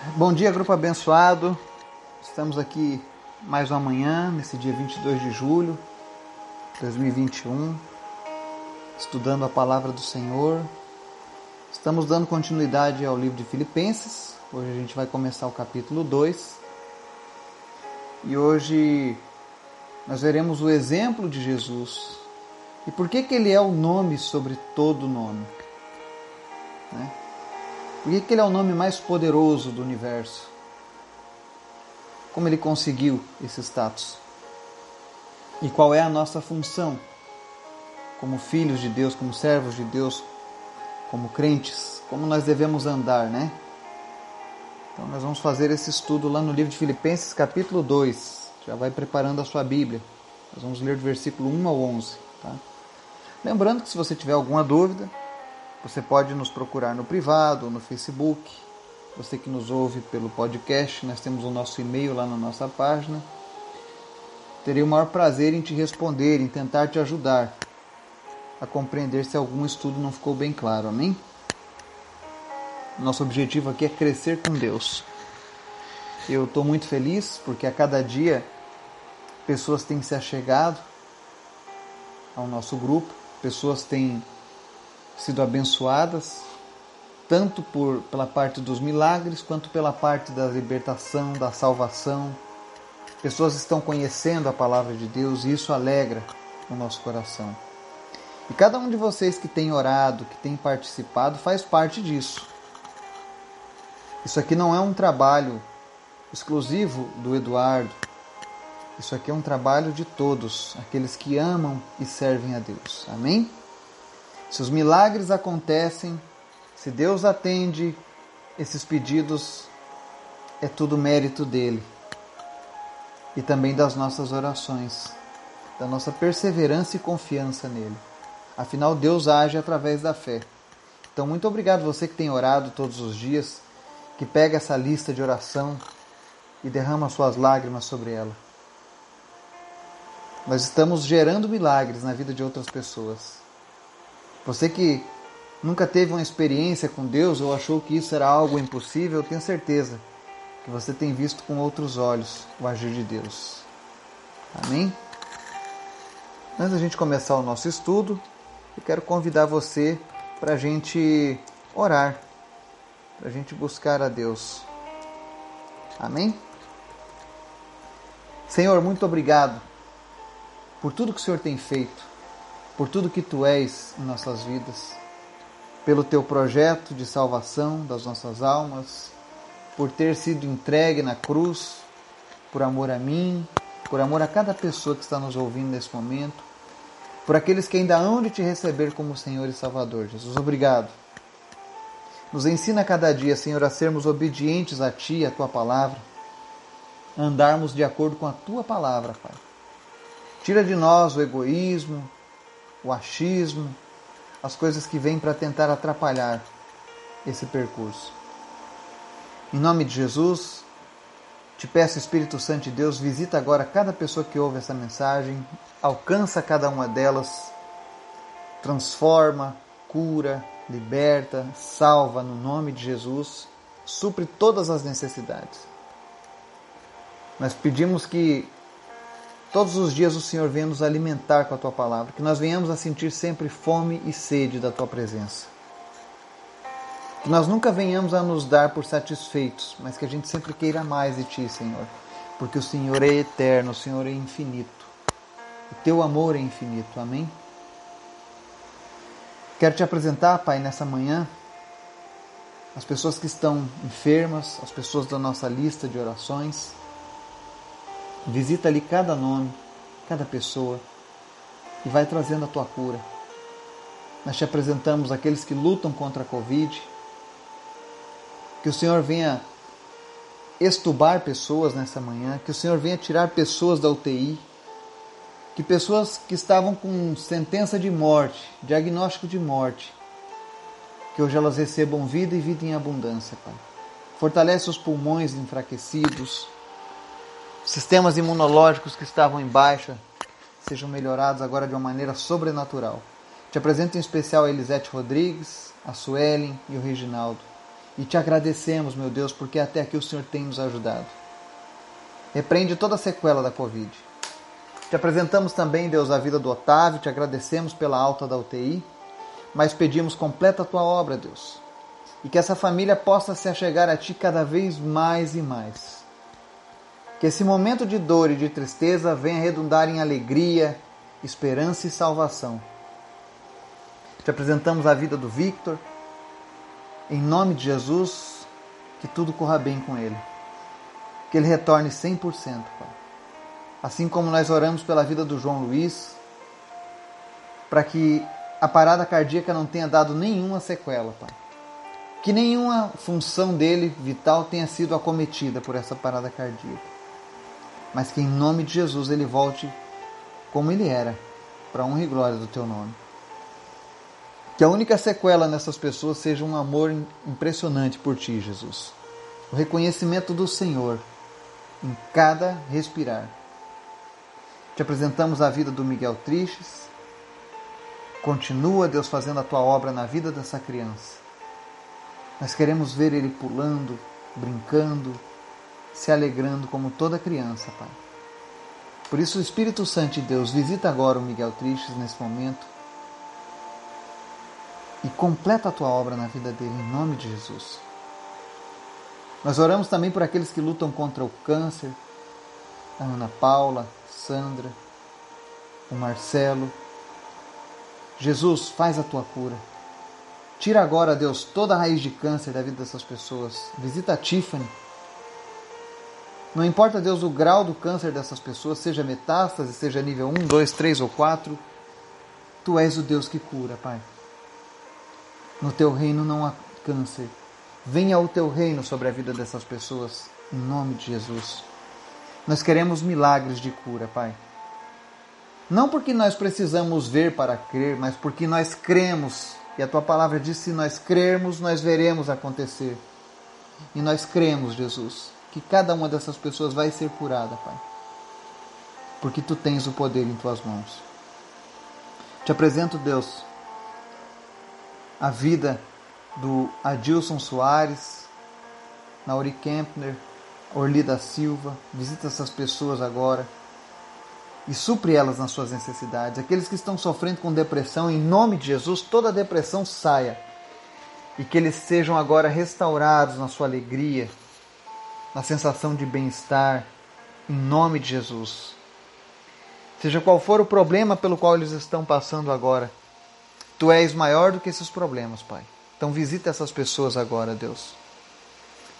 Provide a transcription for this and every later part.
Bom dia, grupo abençoado. Estamos aqui mais uma manhã, nesse dia 22 de julho de 2021, estudando a palavra do Senhor. Estamos dando continuidade ao livro de Filipenses. Hoje a gente vai começar o capítulo 2. E hoje nós veremos o exemplo de Jesus. E por que, que ele é o nome sobre todo nome? Né? Por que, que ele é o nome mais poderoso do universo? Como ele conseguiu esse status? E qual é a nossa função como filhos de Deus, como servos de Deus, como crentes? Como nós devemos andar, né? Então nós vamos fazer esse estudo lá no livro de Filipenses, capítulo 2. Já vai preparando a sua Bíblia. Nós vamos ler do versículo 1 ao 11, tá? Lembrando que se você tiver alguma dúvida, você pode nos procurar no privado, no Facebook. Você que nos ouve pelo podcast, nós temos o nosso e-mail lá na nossa página. Terei o maior prazer em te responder, em tentar te ajudar a compreender se algum estudo não ficou bem claro. Amém? Nosso objetivo aqui é crescer com Deus. Eu estou muito feliz porque a cada dia pessoas têm se achegado ao nosso grupo, pessoas têm sido abençoadas, tanto por, pela parte dos milagres, quanto pela parte da libertação, da salvação. Pessoas estão conhecendo a palavra de Deus e isso alegra o nosso coração. E cada um de vocês que tem orado, que tem participado, faz parte disso. Isso aqui não é um trabalho exclusivo do Eduardo. Isso aqui é um trabalho de todos, aqueles que amam e servem a Deus. Amém? Se os milagres acontecem, se Deus atende esses pedidos, é tudo mérito dele. E também das nossas orações, da nossa perseverança e confiança nele. Afinal, Deus age através da fé. Então, muito obrigado você que tem orado todos os dias, que pega essa lista de oração e derrama suas lágrimas sobre ela. Nós estamos gerando milagres na vida de outras pessoas. Você que nunca teve uma experiência com Deus ou achou que isso era algo impossível, eu tenho certeza que você tem visto com outros olhos o agir de Deus. Amém? Antes da gente começar o nosso estudo, eu quero convidar você para a gente orar, para a gente buscar a Deus. Amém? Senhor, muito obrigado por tudo que o Senhor tem feito por tudo que tu és em nossas vidas, pelo teu projeto de salvação das nossas almas, por ter sido entregue na cruz, por amor a mim, por amor a cada pessoa que está nos ouvindo nesse momento, por aqueles que ainda hão de te receber como Senhor e Salvador. Jesus, obrigado. Nos ensina cada dia, Senhor, a sermos obedientes a Ti, a Tua palavra, andarmos de acordo com a Tua palavra, Pai. Tira de nós o egoísmo, o achismo, as coisas que vêm para tentar atrapalhar esse percurso. Em nome de Jesus, te peço, Espírito Santo de Deus, visita agora cada pessoa que ouve essa mensagem, alcança cada uma delas, transforma, cura, liberta, salva no nome de Jesus, supre todas as necessidades. Nós pedimos que Todos os dias o Senhor venha nos alimentar com a tua palavra, que nós venhamos a sentir sempre fome e sede da tua presença. Que nós nunca venhamos a nos dar por satisfeitos, mas que a gente sempre queira mais de ti, Senhor, porque o Senhor é eterno, o Senhor é infinito. O teu amor é infinito. Amém? Quero te apresentar, Pai, nessa manhã, as pessoas que estão enfermas, as pessoas da nossa lista de orações Visita ali cada nome, cada pessoa e vai trazendo a tua cura. Nós te apresentamos aqueles que lutam contra a Covid. Que o Senhor venha estubar pessoas nessa manhã, que o Senhor venha tirar pessoas da UTI, que pessoas que estavam com sentença de morte, diagnóstico de morte, que hoje elas recebam vida e vida em abundância, Pai. Fortalece os pulmões enfraquecidos, sistemas imunológicos que estavam em baixa sejam melhorados agora de uma maneira sobrenatural. Te apresento em especial a Elisete Rodrigues, a Suelen e o Reginaldo. E te agradecemos, meu Deus, porque até aqui o Senhor tem nos ajudado. Repreende toda a sequela da Covid. Te apresentamos também, Deus, a vida do Otávio, te agradecemos pela alta da UTI, mas pedimos completa a tua obra, Deus. E que essa família possa se achegar a ti cada vez mais e mais. Que esse momento de dor e de tristeza venha redundar em alegria, esperança e salvação. Te apresentamos a vida do Victor. Em nome de Jesus, que tudo corra bem com ele. Que ele retorne 100%, Pai. Assim como nós oramos pela vida do João Luiz, para que a parada cardíaca não tenha dado nenhuma sequela, Pai. Que nenhuma função dele vital tenha sido acometida por essa parada cardíaca. Mas que em nome de Jesus ele volte como ele era, para honra e glória do teu nome. Que a única sequela nessas pessoas seja um amor impressionante por ti, Jesus. O reconhecimento do Senhor em cada respirar te apresentamos a vida do Miguel Tristes. Continua, Deus, fazendo a tua obra na vida dessa criança. Nós queremos ver ele pulando, brincando, se alegrando como toda criança, Pai. Por isso, o Espírito Santo de Deus visita agora o Miguel Tristes nesse momento e completa a tua obra na vida dele, em nome de Jesus. Nós oramos também por aqueles que lutam contra o câncer, a Ana Paula, Sandra, o Marcelo. Jesus, faz a tua cura. Tira agora, Deus, toda a raiz de câncer da vida dessas pessoas. Visita a Tiffany. Não importa, Deus, o grau do câncer dessas pessoas, seja metástase, seja nível 1, 2, 3 ou 4. Tu és o Deus que cura, Pai. No teu reino não há câncer. Venha o teu reino sobre a vida dessas pessoas, em nome de Jesus. Nós queremos milagres de cura, Pai. Não porque nós precisamos ver para crer, mas porque nós cremos. E a tua palavra diz: se nós crermos, nós veremos acontecer. E nós cremos, Jesus, que cada uma dessas pessoas vai ser curada, Pai. Porque tu tens o poder em tuas mãos. Te apresento, Deus, a vida do Adilson Soares, Nauri Kempner, Orli da Silva, visita essas pessoas agora e supre elas nas suas necessidades. Aqueles que estão sofrendo com depressão, em nome de Jesus, toda depressão saia e que eles sejam agora restaurados na sua alegria, na sensação de bem-estar, em nome de Jesus. Seja qual for o problema pelo qual eles estão passando agora, tu és maior do que esses problemas, Pai. Então visita essas pessoas agora, Deus.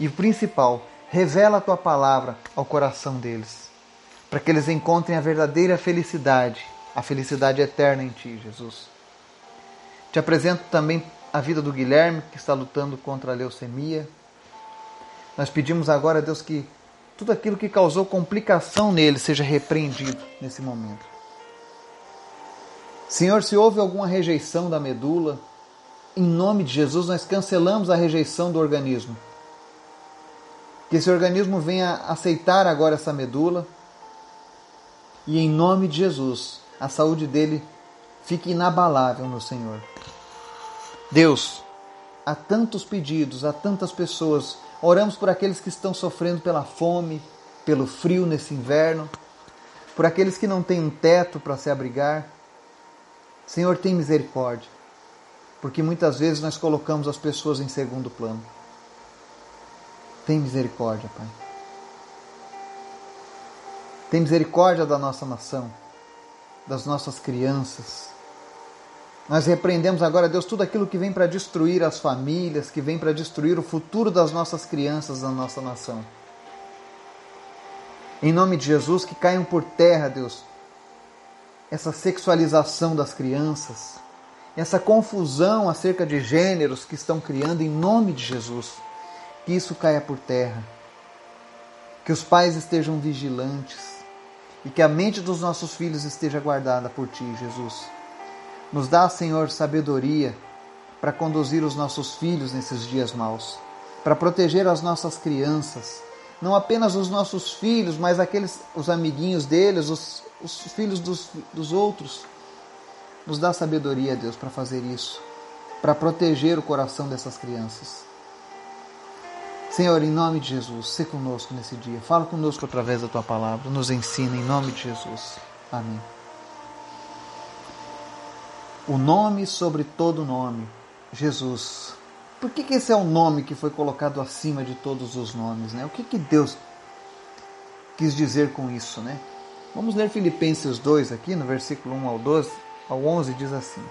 E o principal, Revela a tua palavra ao coração deles, para que eles encontrem a verdadeira felicidade, a felicidade eterna em ti, Jesus. Te apresento também a vida do Guilherme, que está lutando contra a leucemia. Nós pedimos agora, Deus, que tudo aquilo que causou complicação nele seja repreendido nesse momento. Senhor, se houve alguma rejeição da medula, em nome de Jesus nós cancelamos a rejeição do organismo que esse organismo venha aceitar agora essa medula e, em nome de Jesus, a saúde dele fique inabalável no Senhor. Deus, há tantos pedidos, há tantas pessoas. Oramos por aqueles que estão sofrendo pela fome, pelo frio nesse inverno, por aqueles que não têm um teto para se abrigar. Senhor, tem misericórdia, porque muitas vezes nós colocamos as pessoas em segundo plano. Tem misericórdia, Pai. Tem misericórdia da nossa nação, das nossas crianças. Nós repreendemos agora, Deus, tudo aquilo que vem para destruir as famílias, que vem para destruir o futuro das nossas crianças da nossa nação. Em nome de Jesus, que caiam por terra, Deus, essa sexualização das crianças, essa confusão acerca de gêneros que estão criando em nome de Jesus que isso caia por terra, que os pais estejam vigilantes e que a mente dos nossos filhos esteja guardada por Ti, Jesus. Nos dá, Senhor, sabedoria para conduzir os nossos filhos nesses dias maus, para proteger as nossas crianças, não apenas os nossos filhos, mas aqueles, os amiguinhos deles, os, os filhos dos, dos outros. Nos dá sabedoria, Deus, para fazer isso, para proteger o coração dessas crianças. Senhor, em nome de Jesus, se conosco nesse dia. Fala conosco através da tua palavra. Nos ensina em nome de Jesus. Amém. O nome sobre todo nome, Jesus. Por que, que esse é o nome que foi colocado acima de todos os nomes? Né? O que, que Deus quis dizer com isso? Né? Vamos ler Filipenses 2 aqui, no versículo 1 ao 12, ao 11, diz assim.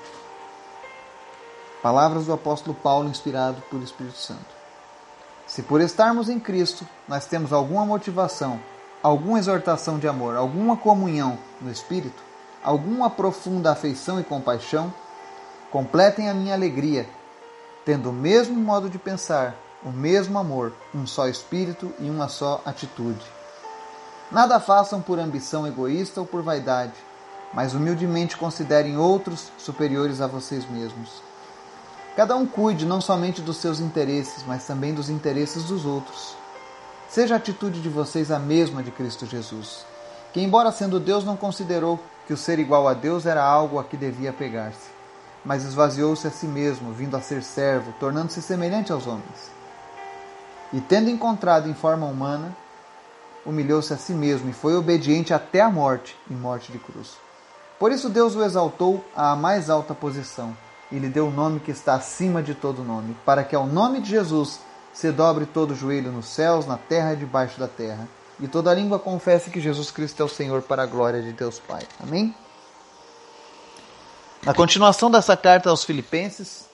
Palavras do apóstolo Paulo inspirado pelo Espírito Santo. Se por estarmos em Cristo nós temos alguma motivação, alguma exortação de amor, alguma comunhão no Espírito, alguma profunda afeição e compaixão, completem a minha alegria, tendo o mesmo modo de pensar, o mesmo amor, um só Espírito e uma só atitude. Nada façam por ambição egoísta ou por vaidade, mas humildemente considerem outros superiores a vocês mesmos. Cada um cuide não somente dos seus interesses, mas também dos interesses dos outros. Seja a atitude de vocês a mesma de Cristo Jesus, que, embora sendo Deus, não considerou que o ser igual a Deus era algo a que devia pegar-se, mas esvaziou-se a si mesmo, vindo a ser servo, tornando-se semelhante aos homens. E tendo encontrado em forma humana, humilhou-se a si mesmo e foi obediente até a morte e morte de cruz. Por isso Deus o exaltou à mais alta posição e lhe deu o nome que está acima de todo nome, para que ao nome de Jesus se dobre todo o joelho nos céus, na terra e debaixo da terra, e toda língua confesse que Jesus Cristo é o Senhor para a glória de Deus Pai. Amém? Na continuação dessa carta aos Filipenses,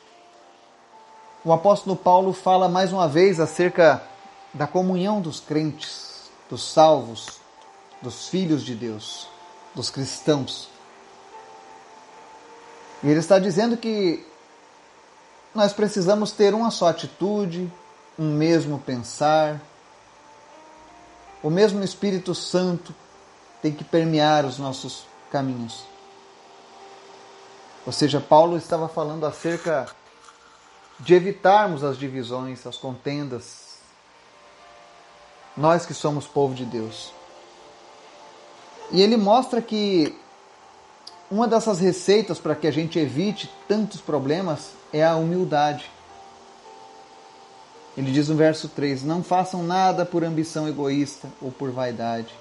o apóstolo Paulo fala mais uma vez acerca da comunhão dos crentes, dos salvos, dos filhos de Deus, dos cristãos. E ele está dizendo que nós precisamos ter uma só atitude, um mesmo pensar. O mesmo Espírito Santo tem que permear os nossos caminhos. Ou seja, Paulo estava falando acerca de evitarmos as divisões, as contendas. Nós que somos povo de Deus. E ele mostra que uma dessas receitas para que a gente evite tantos problemas é a humildade. Ele diz no verso 3: Não façam nada por ambição egoísta ou por vaidade,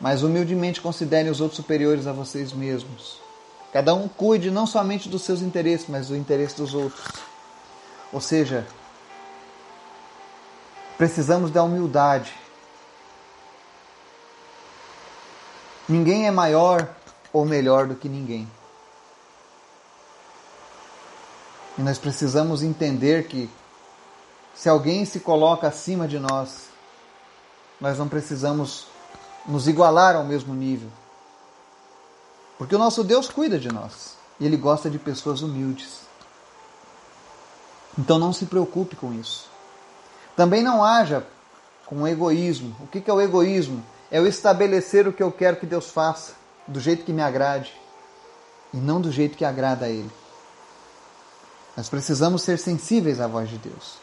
mas humildemente considerem os outros superiores a vocês mesmos. Cada um cuide não somente dos seus interesses, mas do interesse dos outros. Ou seja, precisamos da humildade. Ninguém é maior ou melhor do que ninguém. E nós precisamos entender que se alguém se coloca acima de nós, nós não precisamos nos igualar ao mesmo nível. Porque o nosso Deus cuida de nós e Ele gosta de pessoas humildes. Então não se preocupe com isso. Também não haja com egoísmo. O que é o egoísmo? É o estabelecer o que eu quero que Deus faça do jeito que me agrade e não do jeito que agrada a Ele. Nós precisamos ser sensíveis à voz de Deus.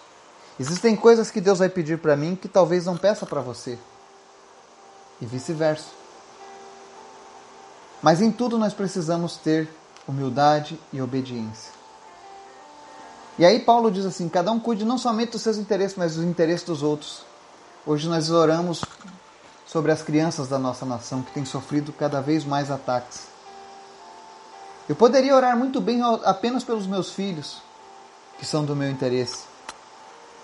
Existem coisas que Deus vai pedir para mim que talvez não peça para você, e vice-versa. Mas em tudo nós precisamos ter humildade e obediência. E aí Paulo diz assim: cada um cuide não somente dos seus interesses, mas dos interesses dos outros. Hoje nós oramos sobre as crianças da nossa nação que têm sofrido cada vez mais ataques. Eu poderia orar muito bem apenas pelos meus filhos, que são do meu interesse,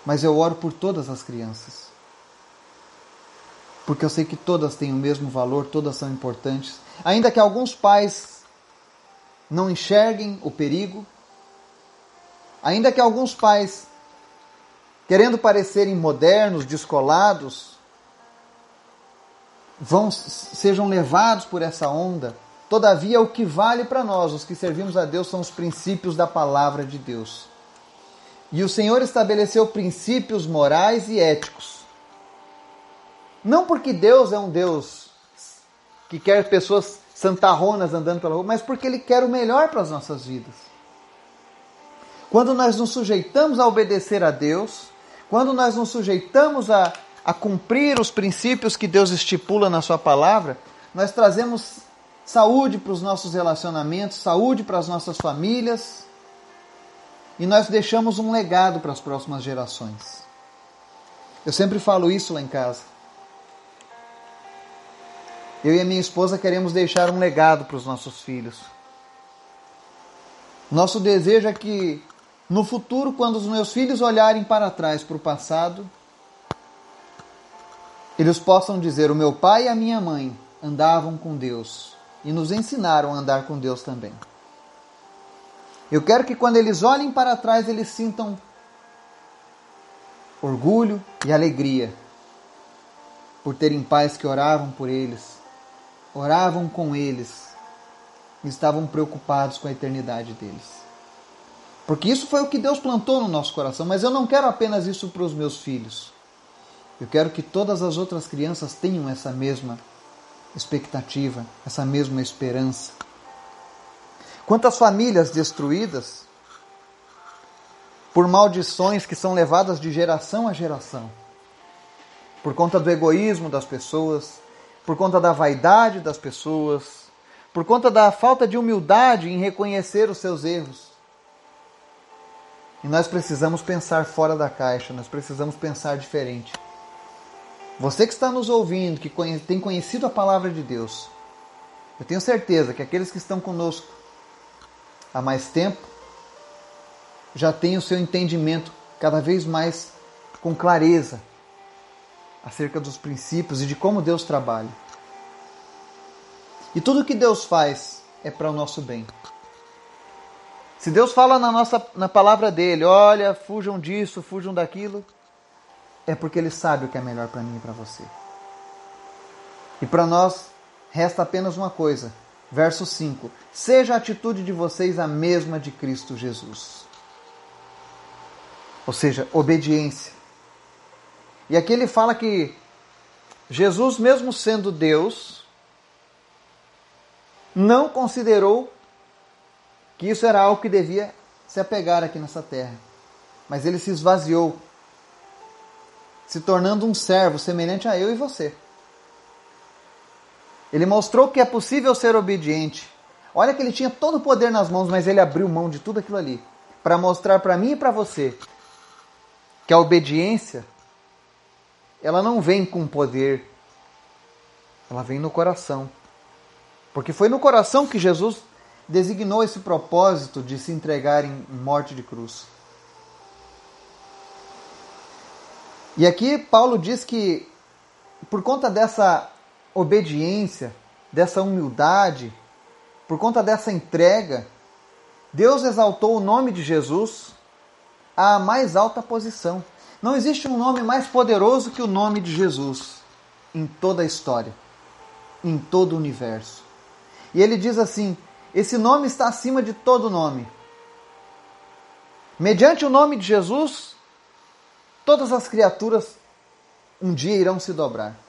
mas eu oro por todas as crianças. Porque eu sei que todas têm o mesmo valor, todas são importantes. Ainda que alguns pais não enxerguem o perigo, ainda que alguns pais, querendo parecerem modernos, descolados, vão sejam levados por essa onda. Todavia, o que vale para nós, os que servimos a Deus, são os princípios da palavra de Deus. E o Senhor estabeleceu princípios morais e éticos. Não porque Deus é um Deus que quer pessoas santarronas andando pela rua, mas porque Ele quer o melhor para as nossas vidas. Quando nós nos sujeitamos a obedecer a Deus, quando nós nos sujeitamos a a cumprir os princípios que Deus estipula na Sua palavra, nós trazemos saúde para os nossos relacionamentos, saúde para as nossas famílias e nós deixamos um legado para as próximas gerações. Eu sempre falo isso lá em casa. Eu e a minha esposa queremos deixar um legado para os nossos filhos. Nosso desejo é que no futuro, quando os meus filhos olharem para trás, para o passado, eles possam dizer: O meu pai e a minha mãe andavam com Deus e nos ensinaram a andar com Deus também. Eu quero que quando eles olhem para trás, eles sintam orgulho e alegria por terem pais que oravam por eles, oravam com eles e estavam preocupados com a eternidade deles. Porque isso foi o que Deus plantou no nosso coração, mas eu não quero apenas isso para os meus filhos. Eu quero que todas as outras crianças tenham essa mesma expectativa, essa mesma esperança. Quantas famílias destruídas por maldições que são levadas de geração a geração, por conta do egoísmo das pessoas, por conta da vaidade das pessoas, por conta da falta de humildade em reconhecer os seus erros. E nós precisamos pensar fora da caixa, nós precisamos pensar diferente. Você que está nos ouvindo, que tem conhecido a palavra de Deus, eu tenho certeza que aqueles que estão conosco há mais tempo já têm o seu entendimento cada vez mais com clareza acerca dos princípios e de como Deus trabalha. E tudo que Deus faz é para o nosso bem. Se Deus fala na nossa na palavra dele, olha, fujam disso, fujam daquilo, é porque ele sabe o que é melhor para mim e para você. E para nós resta apenas uma coisa. Verso 5: Seja a atitude de vocês a mesma de Cristo Jesus. Ou seja, obediência. E aqui ele fala que Jesus, mesmo sendo Deus, não considerou que isso era algo que devia se apegar aqui nessa terra. Mas ele se esvaziou, se tornando um servo semelhante a eu e você. Ele mostrou que é possível ser obediente. Olha que ele tinha todo o poder nas mãos, mas ele abriu mão de tudo aquilo ali para mostrar para mim e para você que a obediência ela não vem com poder, ela vem no coração. Porque foi no coração que Jesus designou esse propósito de se entregar em morte de cruz. E aqui Paulo diz que, por conta dessa obediência, dessa humildade, por conta dessa entrega, Deus exaltou o nome de Jesus à mais alta posição. Não existe um nome mais poderoso que o nome de Jesus em toda a história, em todo o universo. E ele diz assim: esse nome está acima de todo nome. Mediante o nome de Jesus, todas as criaturas um dia irão se dobrar.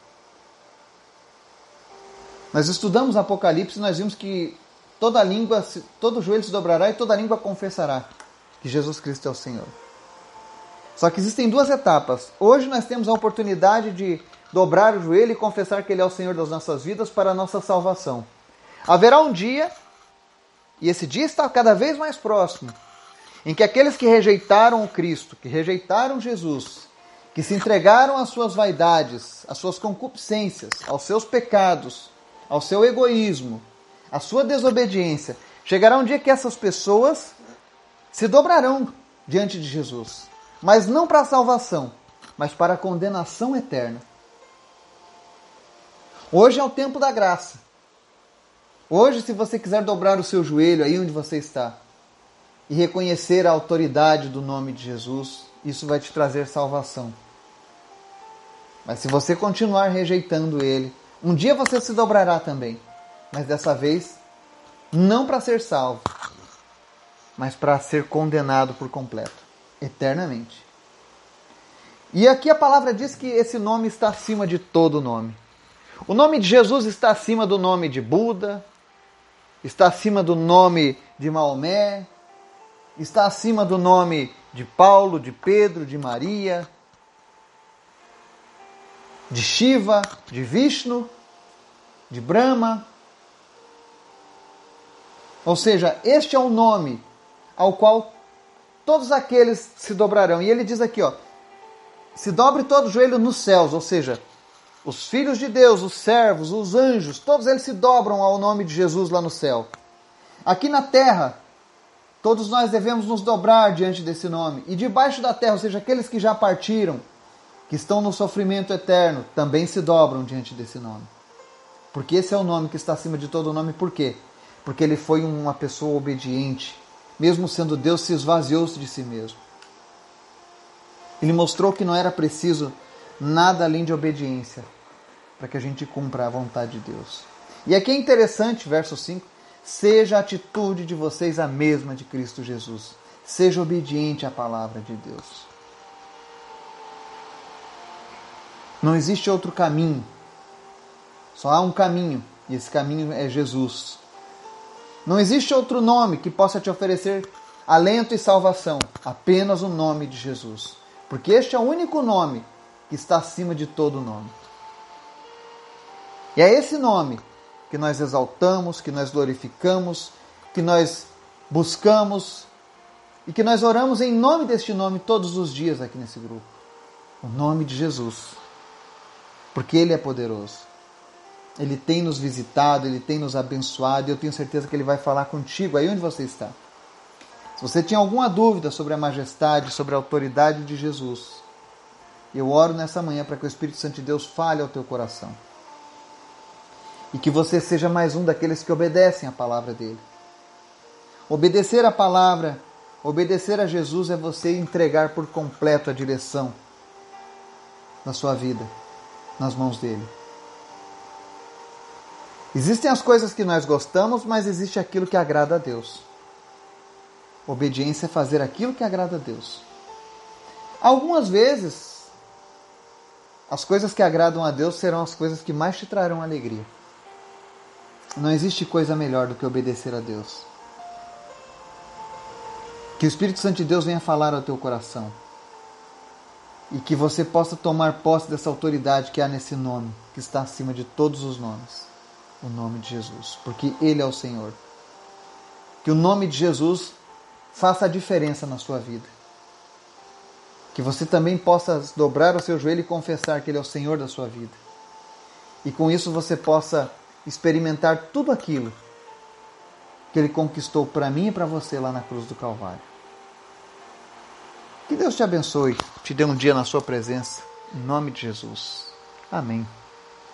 Nós estudamos Apocalipse e nós vimos que toda língua, todo joelho se dobrará e toda língua confessará que Jesus Cristo é o Senhor. Só que existem duas etapas. Hoje nós temos a oportunidade de dobrar o joelho e confessar que Ele é o Senhor das nossas vidas para a nossa salvação. Haverá um dia e esse dia está cada vez mais próximo, em que aqueles que rejeitaram o Cristo, que rejeitaram Jesus, que se entregaram às suas vaidades, às suas concupiscências, aos seus pecados, ao seu egoísmo, à sua desobediência, chegará um dia que essas pessoas se dobrarão diante de Jesus, mas não para a salvação, mas para a condenação eterna. Hoje é o tempo da graça. Hoje, se você quiser dobrar o seu joelho aí onde você está e reconhecer a autoridade do nome de Jesus, isso vai te trazer salvação. Mas se você continuar rejeitando ele, um dia você se dobrará também. Mas dessa vez, não para ser salvo, mas para ser condenado por completo, eternamente. E aqui a palavra diz que esse nome está acima de todo nome. O nome de Jesus está acima do nome de Buda, está acima do nome de Maomé, está acima do nome de Paulo, de Pedro, de Maria, de Shiva, de Vishnu, de Brahma. Ou seja, este é o nome ao qual todos aqueles se dobrarão. E ele diz aqui, ó, se dobre todo o joelho nos céus, ou seja, os filhos de Deus, os servos, os anjos, todos eles se dobram ao nome de Jesus lá no céu. Aqui na terra, todos nós devemos nos dobrar diante desse nome. E debaixo da terra, ou seja, aqueles que já partiram, que estão no sofrimento eterno, também se dobram diante desse nome. Porque esse é o nome que está acima de todo nome. Por quê? Porque ele foi uma pessoa obediente. Mesmo sendo Deus, se esvaziou-se de si mesmo. Ele mostrou que não era preciso nada além de obediência para que a gente cumpra a vontade de Deus. E aqui é interessante, verso 5: seja a atitude de vocês a mesma de Cristo Jesus. Seja obediente à palavra de Deus. Não existe outro caminho. Só há um caminho, e esse caminho é Jesus. Não existe outro nome que possa te oferecer alento e salvação, apenas o nome de Jesus. Porque este é o único nome que está acima de todo nome. E é esse nome que nós exaltamos, que nós glorificamos, que nós buscamos e que nós oramos em nome deste nome todos os dias aqui nesse grupo. O nome de Jesus. Porque Ele é poderoso. Ele tem nos visitado, Ele tem nos abençoado e eu tenho certeza que Ele vai falar contigo aí onde você está. Se você tinha alguma dúvida sobre a majestade, sobre a autoridade de Jesus, eu oro nessa manhã para que o Espírito Santo de Deus fale ao teu coração. E que você seja mais um daqueles que obedecem a palavra dele. Obedecer a palavra, obedecer a Jesus é você entregar por completo a direção da sua vida nas mãos dele. Existem as coisas que nós gostamos, mas existe aquilo que agrada a Deus. Obediência é fazer aquilo que agrada a Deus. Algumas vezes, as coisas que agradam a Deus serão as coisas que mais te trarão alegria. Não existe coisa melhor do que obedecer a Deus. Que o Espírito Santo de Deus venha falar ao teu coração. E que você possa tomar posse dessa autoridade que há nesse nome, que está acima de todos os nomes o nome de Jesus, porque Ele é o Senhor. Que o nome de Jesus faça a diferença na sua vida. Que você também possa dobrar o seu joelho e confessar que Ele é o Senhor da sua vida. E com isso você possa experimentar tudo aquilo que Ele conquistou para mim e para você lá na cruz do Calvário. Que Deus te abençoe, te dê um dia na sua presença. Em nome de Jesus. Amém.